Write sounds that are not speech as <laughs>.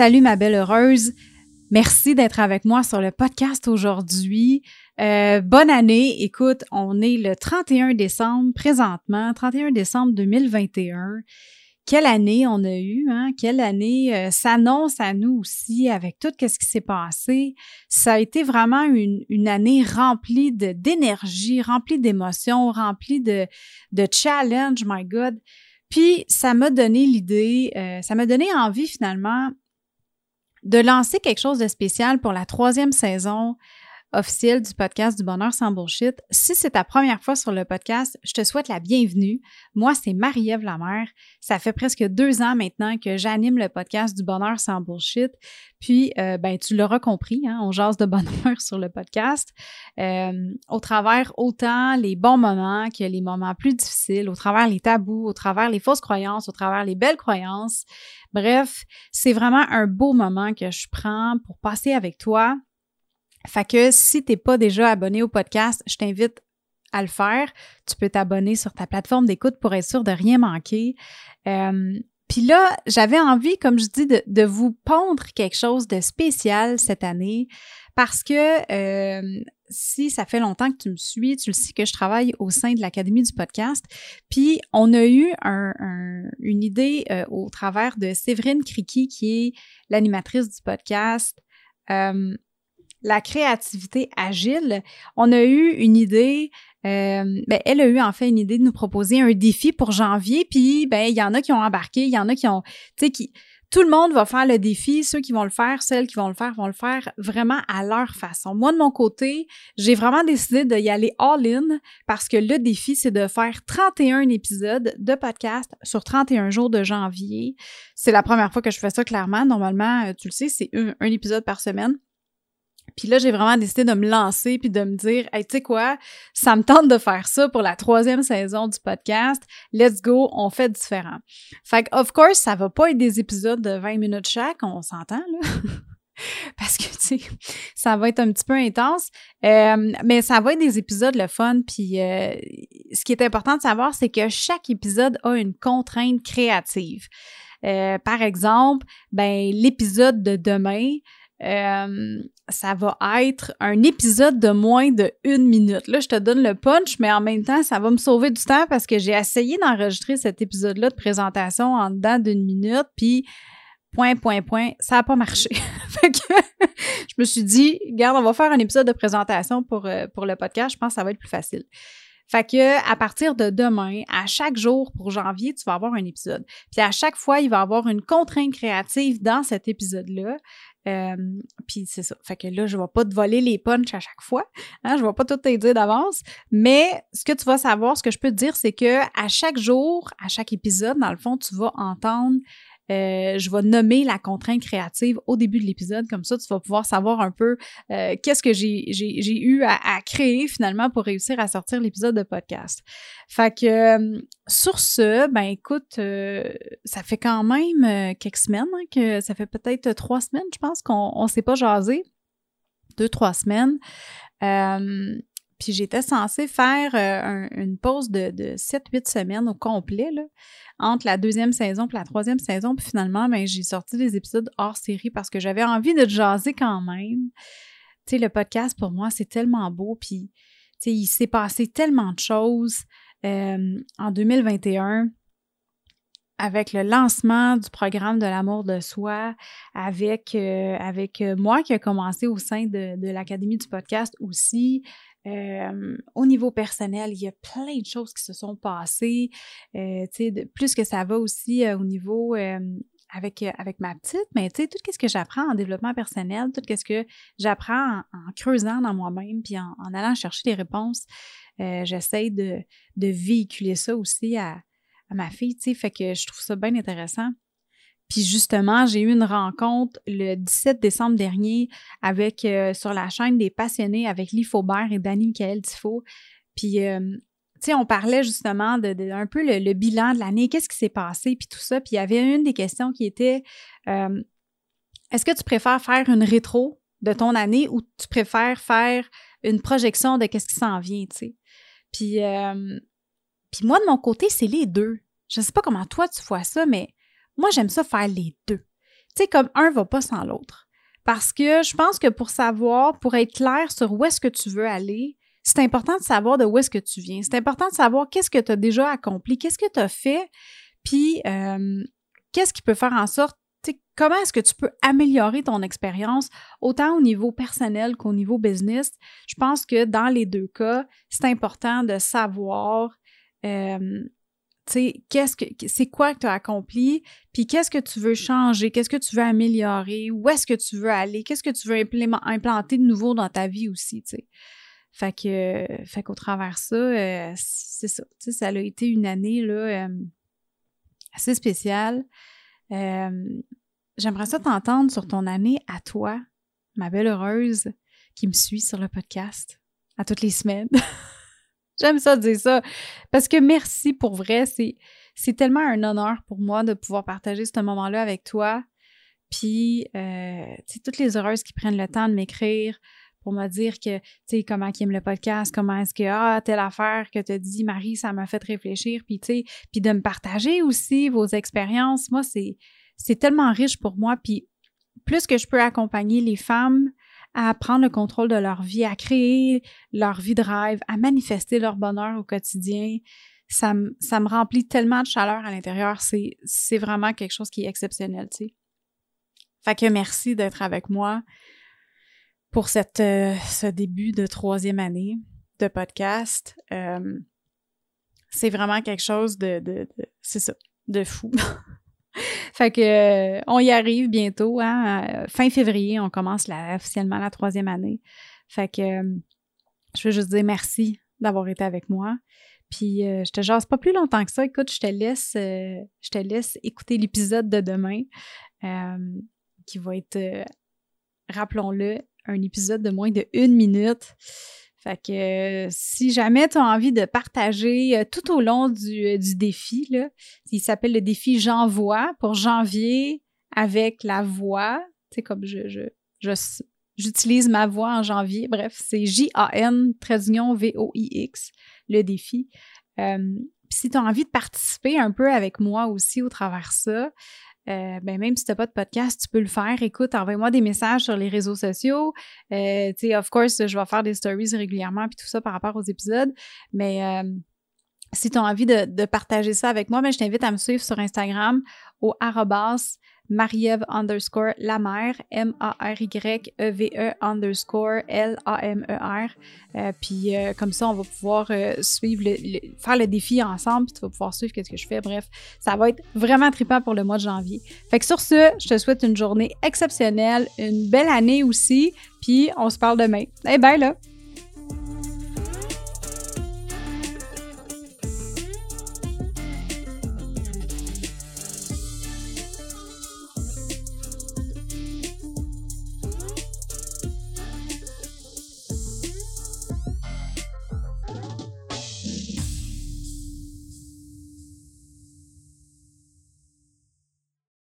Salut ma belle heureuse. Merci d'être avec moi sur le podcast aujourd'hui. Euh, bonne année. Écoute, on est le 31 décembre présentement, 31 décembre 2021. Quelle année on a eu, hein? Quelle année euh, s'annonce à nous aussi avec tout ce qui s'est passé. Ça a été vraiment une, année remplie d'énergie, remplie d'émotions, remplie de, de challenges, my God. Puis ça m'a donné l'idée, euh, ça m'a donné envie finalement de lancer quelque chose de spécial pour la troisième saison officielle du podcast du bonheur sans bullshit. Si c'est ta première fois sur le podcast, je te souhaite la bienvenue. Moi, c'est Marie-Ève Lamère. Ça fait presque deux ans maintenant que j'anime le podcast du bonheur sans bullshit. Puis, euh, ben, tu l'auras compris, hein, on jase de bonheur <laughs> sur le podcast. Euh, au travers autant les bons moments que les moments plus difficiles, au travers les tabous, au travers les fausses croyances, au travers les belles croyances. Bref, c'est vraiment un beau moment que je prends pour passer avec toi. Fait que si t'es pas déjà abonné au podcast, je t'invite à le faire. Tu peux t'abonner sur ta plateforme d'écoute pour être sûr de rien manquer. Euh, puis là, j'avais envie, comme je dis, de, vous pondre quelque chose de spécial cette année parce que euh, si ça fait longtemps que tu me suis, tu le sais que je travaille au sein de l'Académie du podcast. Puis on a eu une idée euh, au travers de Séverine Criqui, qui est l'animatrice du podcast. La créativité agile, on a eu une idée, euh, ben, elle a eu en fait une idée de nous proposer un défi pour janvier, puis ben il y en a qui ont embarqué, il y en a qui ont, tu sais, qui, tout le monde va faire le défi. Ceux qui vont le faire, celles qui vont le faire, vont le faire vraiment à leur façon. Moi, de mon côté, j'ai vraiment décidé d'y aller all-in parce que le défi, c'est de faire 31 épisodes de podcast sur 31 jours de janvier. C'est la première fois que je fais ça clairement. Normalement, euh, tu le sais, c'est un épisode par semaine. Puis là, j'ai vraiment décidé de me lancer puis de me dire, hey, tu sais quoi, ça me tente de faire ça pour la troisième saison du podcast. Let's go, on fait différent. Fait que, of course, ça va pas être des épisodes de 20 minutes chaque, on s'entend, là. <laughs> Parce que, tu sais, ça va être un petit peu intense. Euh, mais ça va être des épisodes le fun. Puis, euh, ce qui est important de savoir, c'est que chaque épisode a une contrainte créative. Euh, par exemple, ben l'épisode de demain, euh, ça va être un épisode de moins de une minute. Là, je te donne le punch, mais en même temps, ça va me sauver du temps parce que j'ai essayé d'enregistrer cet épisode-là de présentation en dedans d'une minute, puis point, point, point, ça n'a pas marché. <laughs> fait que je me suis dit, regarde, on va faire un épisode de présentation pour, euh, pour le podcast, je pense que ça va être plus facile. Fait que à partir de demain, à chaque jour pour janvier, tu vas avoir un épisode. Puis à chaque fois, il va y avoir une contrainte créative dans cet épisode-là. Euh, puis c'est ça. Fait que là, je vais pas te voler les punchs à chaque fois. Hein, je vais pas tout te dire d'avance. Mais ce que tu vas savoir, ce que je peux te dire, c'est que à chaque jour, à chaque épisode, dans le fond, tu vas entendre euh, je vais nommer la contrainte créative au début de l'épisode, comme ça tu vas pouvoir savoir un peu euh, qu'est-ce que j'ai eu à, créer finalement pour réussir à sortir l'épisode de podcast. Fait que euh, sur ce, ben écoute, ça fait quand même quelques semaines, hein, que ça fait peut-être trois semaines, je pense, qu'on on s'est pas jasé. Deux, trois semaines. Puis j'étais censée faire une pause de, de 7-8 semaines au complet, là, entre la deuxième saison et la troisième saison. Puis finalement, ben, j'ai sorti des épisodes hors série parce que j'avais envie de jaser quand même. Tu sais, le podcast, pour moi, c'est tellement beau. Puis, tu sais, il s'est passé tellement de choses euh, en 2021. avec le lancement du programme de l'amour de soi, avec, euh, avec euh, moi qui a commencé au sein de l'Académie du podcast aussi. Euh, au niveau personnel, il y a plein de choses qui se sont passées. Euh, plus que ça va aussi au niveau avec, ma petite, mais tout ce que j'apprends en développement personnel, tout ce que j'apprends en, creusant dans moi-même, puis en, allant chercher des réponses, j'essaie de, véhiculer ça aussi à, ma fille, fait que je trouve ça bien intéressant. Puis justement, j'ai eu une rencontre le 17 décembre dernier avec euh, sur la chaîne des passionnés avec Lee Faubert et Danny Michael Tifo. Puis euh, tu sais, on parlait justement de, un peu le, bilan de l'année, qu'est-ce qui s'est passé, puis tout ça. Puis il y avait une des questions qui était euh, est-ce que tu préfères faire une rétro de ton année ou tu préfères faire une projection de qu'est-ce qui s'en vient, tu sais? Puis puis moi, de mon côté, c'est les deux. Je ne sais pas comment toi tu vois ça, mais moi, j'aime ça faire les deux. Tu sais, comme un va pas sans l'autre. Parce que je pense que pour savoir, pour être clair sur où est-ce que tu veux aller, c'est important de savoir de où est-ce que tu viens. C'est important de savoir qu'est-ce que tu as déjà accompli, qu'est-ce que tu as fait, puis euh, qu'est-ce qui peut faire en sorte, comment est-ce que tu peux améliorer ton expérience, autant au niveau personnel qu'au niveau business. Je pense que dans les deux cas, c'est important de savoir euh, qu'est-ce que c'est quoi que tu as accompli, puis qu'est-ce que tu veux changer, qu'est-ce que tu veux améliorer, où est-ce que tu veux aller, qu'est-ce que tu veux implanter de nouveau dans ta vie aussi, tu sais? Fait qu'au travers ça, euh, c'est ça. Tu sais, ça a été une année là, euh, assez spéciale. J'aimerais ça t'entendre sur ton année à toi, ma belle heureuse qui me suit sur le podcast à toutes les semaines. <laughs> J'aime ça dire ça. Parce que merci pour vrai. C'est, tellement un honneur pour moi de pouvoir partager ce moment-là avec toi. Puis, euh, tu sais, toutes les heureuses qui prennent le temps de m'écrire pour me dire que, tu sais, comment ils aiment le podcast, comment est-ce que, ah, telle affaire que tu dit, Marie, ça m'a fait réfléchir. Puis, tu sais, puis de me partager aussi vos expériences. Moi, c'est, c'est tellement riche pour moi. Puis, plus que je peux accompagner les femmes à prendre le contrôle de leur vie, à créer leur vie de rêve, à manifester leur bonheur au quotidien. Ça, me remplit tellement de chaleur à l'intérieur. C'est, vraiment quelque chose qui est exceptionnel, tu sais. Fait que merci d'être avec moi pour cette, euh, ce début de troisième année de podcast. Euh, c'est vraiment quelque chose de, de c'est ça, de fou. <laughs> fait que euh, on y arrive bientôt. Hein? Euh, fin février, on commence officiellement la troisième année. Fait que euh, je veux juste dire merci d'avoir été avec moi. Puis je te jase pas plus longtemps que ça. Écoute, je te laisse, je te laisse écouter l'épisode de demain, qui va être, rappelons-le, un épisode de moins de une minute. Fait que si jamais tu as envie de partager euh, tout au long du, euh, du défi, là, il s'appelle le défi J'envoie pour janvier avec la voix. Sais, comme je, je, j'utilise ma voix en janvier. Bref, c'est J-A-N, trait V-O-I-X, le défi. Euh, si tu as envie de participer un peu avec moi aussi au travers ça, euh, ben même si tu n'as pas de podcast, tu peux le faire. Écoute, envoie-moi des messages sur les réseaux sociaux. Euh, tu sais, of course, je vais faire des stories régulièrement puis tout ça par rapport aux épisodes. Mais euh, si tu as envie de, partager ça avec moi, ben, je t'invite à me suivre sur Instagram au arrobas Marie-Ève underscore la M-A-R-Y-E-V-E e underscore L-A-M-E-R. Euh, puis euh, comme ça, on va pouvoir euh, suivre, faire le défi ensemble, puis tu vas pouvoir suivre ce que je fais. Bref, ça va être vraiment trippant pour le mois de janvier. Fait que sur ce, je te souhaite une journée exceptionnelle, une belle année aussi, puis on se parle demain. Eh ben là!